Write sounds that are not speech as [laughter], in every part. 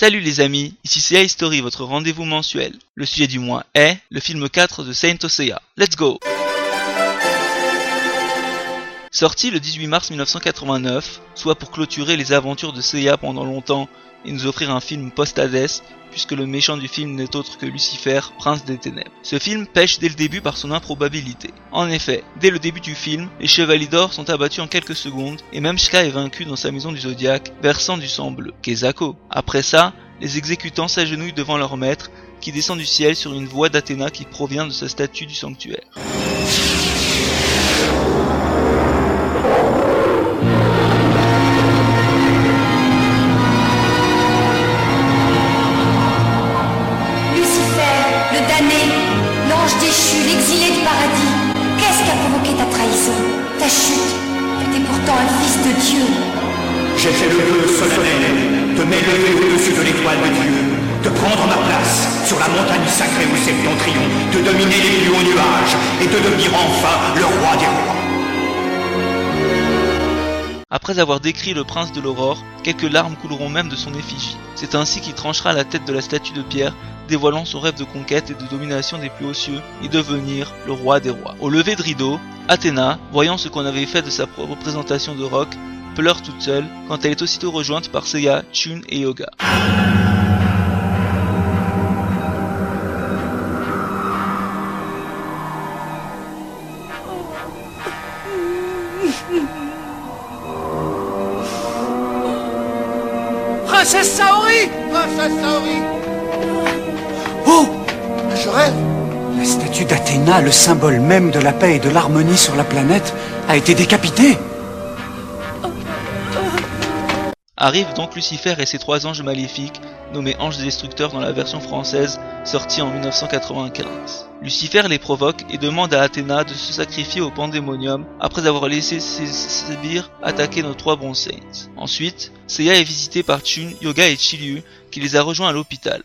Salut les amis, ici c'est History, votre rendez-vous mensuel. Le sujet du mois est le film 4 de Saint Osea. Let's go Sorti le 18 mars 1989, soit pour clôturer les aventures de Seiya pendant longtemps et nous offrir un film post-Hades, puisque le méchant du film n'est autre que Lucifer, prince des ténèbres. Ce film pêche dès le début par son improbabilité. En effet, dès le début du film, les chevaliers d'or sont abattus en quelques secondes, et même Shka est vaincu dans sa maison du zodiaque, versant du sang bleu, Kezako. Après ça, les exécutants s'agenouillent devant leur maître, qui descend du ciel sur une voix d'Athéna qui provient de sa statue du sanctuaire. De Dieu. J'ai fait le vœu solennel de m'élever au-dessus de l'étoile de Dieu, de prendre ma place sur la montagne sacrée au septentrion, de dominer les plus hauts nuages et de devenir enfin le roi des rois. Après avoir décrit le prince de l'aurore, quelques larmes couleront même de son effigie. C'est ainsi qu'il tranchera la tête de la statue de pierre, dévoilant son rêve de conquête et de domination des plus hauts cieux, et devenir le roi des rois. Au lever de rideau, Athéna, voyant ce qu'on avait fait de sa représentation de rock, pleure toute seule quand elle est aussitôt rejointe par Seiya, Chun et Yoga. [laughs] Princesse Saori Princesse Saori. Oh Je rêve La statue d'Athéna, le symbole même de la paix et de l'harmonie sur la planète, a été décapitée Arrivent donc Lucifer et ses trois anges maléfiques, nommés anges destructeurs dans la version française, sortie en 1995. Lucifer les provoque et demande à Athéna de se sacrifier au pandémonium après avoir laissé ses sbires attaquer nos trois bons saints. Ensuite, Seiya est visité par Chun, Yoga et Chilyu, qui les a rejoints à l'hôpital.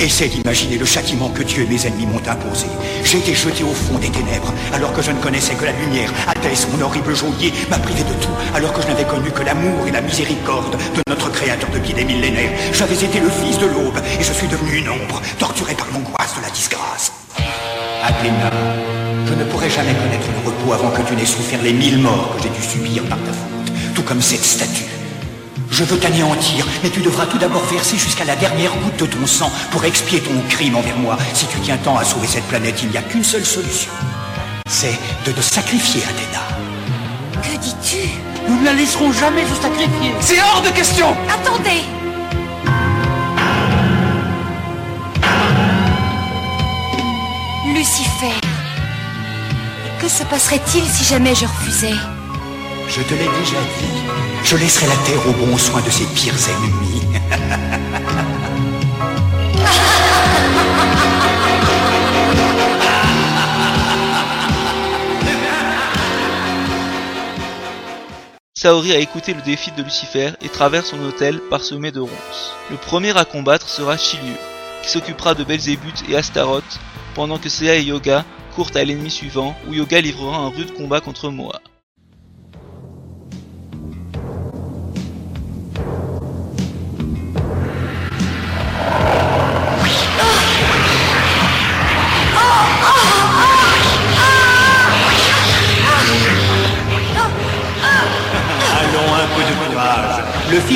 Essaie d'imaginer le châtiment que Dieu et mes ennemis m'ont imposé. J'ai été jeté au fond des ténèbres, alors que je ne connaissais que la lumière. Hadès, mon horrible geôlier, m'a privé de tout, alors que je n'avais connu que l'amour et la miséricorde de notre Créateur depuis des millénaires. J'avais été le fils de l'aube, et je suis devenu une ombre, torturé par l'angoisse de la disgrâce. Athéna, je ne pourrai jamais connaître le repos avant que tu n'aies souffert les mille morts que j'ai dû subir par ta faute, tout comme cette statue. Je veux t'anéantir, mais tu devras tout d'abord verser jusqu'à la dernière goutte de ton sang pour expier ton crime envers moi. Si tu tiens tant à sauver cette planète, il n'y a qu'une seule solution. C'est de te sacrifier, Athéna. Que dis-tu? Nous ne la laisserons jamais se sacrifier. C'est hors de question Attendez Lucifer. Que se passerait-il si jamais je refusais? Je te l'ai déjà dit. Je laisserai la Terre au bon soin de ses pires ennemis. [laughs] Saori a écouté le défi de Lucifer et traverse son hôtel parsemé de ronces. Le premier à combattre sera Chilieu, qui s'occupera de Belzébuth et Astaroth, pendant que Seiya et Yoga courent à l'ennemi suivant, où Yoga livrera un rude combat contre Moa.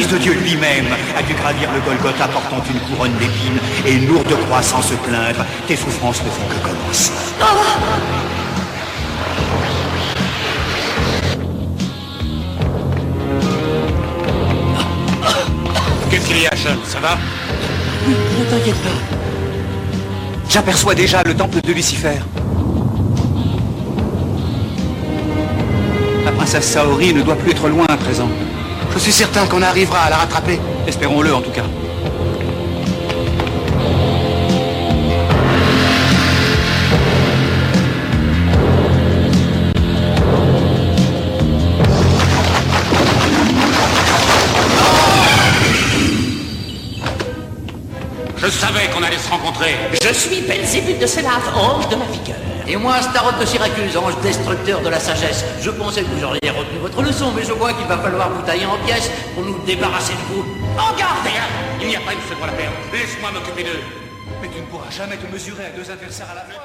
Fils de Dieu lui-même a dû gravir le Golgotha portant une couronne d'épines et une lourde croix sans se plaindre. Tes souffrances ne font que commencer. Qu'est-ce qu'il y a, Sean? Ça va? Ne t'inquiète pas. J'aperçois déjà le temple de Lucifer. La princesse Saori ne doit plus être loin à présent. Je suis certain qu'on arrivera à la rattraper. Espérons-le en tout cas. Rencontrer. Je suis Belzébuth de Célaf, ange de la vigueur. Et moi, Starot de Syracuse, ange destructeur de la sagesse. Je pensais que vous auriez retenu votre leçon, mais je vois qu'il va falloir vous tailler en pièces pour nous débarrasser de vous. En garde Regarde, il n'y a pas une seconde à perdre. Laisse-moi m'occuper d'eux. Mais tu ne pourras jamais te mesurer à deux adversaires à la fois.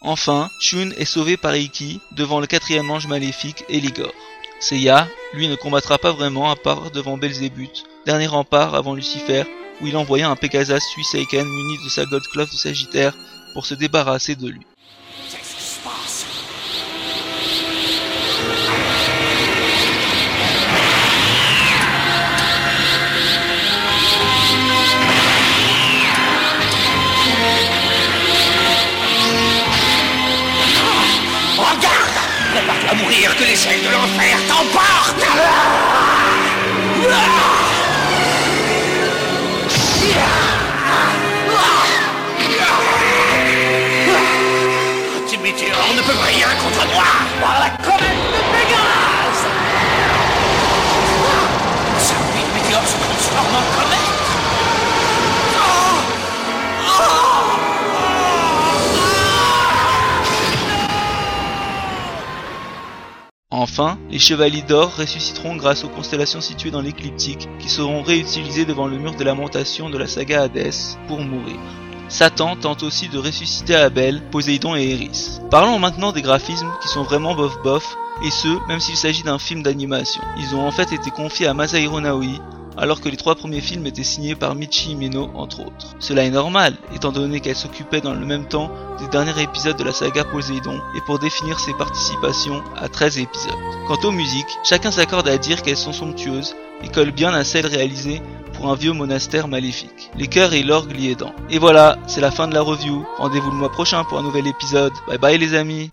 Enfin, Shun est sauvé par Iki devant le quatrième ange maléfique Eligor. Seiya, lui, ne combattra pas vraiment à part devant Belzébuth, dernier rempart avant Lucifer, où il envoya un Pegasus Suiseiken muni de sa Gold Cloth de Sagittaire pour se débarrasser de lui. Regarde Prépare-toi à mourir, que les de l'enfer t'emportent météores ne peuvent rien contre moi. Par la comète Enfin, les chevaliers d'or ressusciteront grâce aux constellations situées dans l'écliptique qui seront réutilisées devant le mur de lamentation de la saga Hadès pour mourir. Satan tente aussi de ressusciter Abel, Poséidon et Eris. Parlons maintenant des graphismes qui sont vraiment bof bof, et ce, même s'il s'agit d'un film d'animation. Ils ont en fait été confiés à Masahiro Naoi, alors que les trois premiers films étaient signés par Michi Himeno entre autres. Cela est normal, étant donné qu'elle s'occupait dans le même temps des derniers épisodes de la saga Poséidon et pour définir ses participations à 13 épisodes. Quant aux musiques, chacun s'accorde à dire qu'elles sont somptueuses et collent bien à celles réalisées pour un vieux monastère maléfique. Les chœurs et l'orgue y aidant. Et voilà, c'est la fin de la review. Rendez-vous le mois prochain pour un nouvel épisode. Bye bye les amis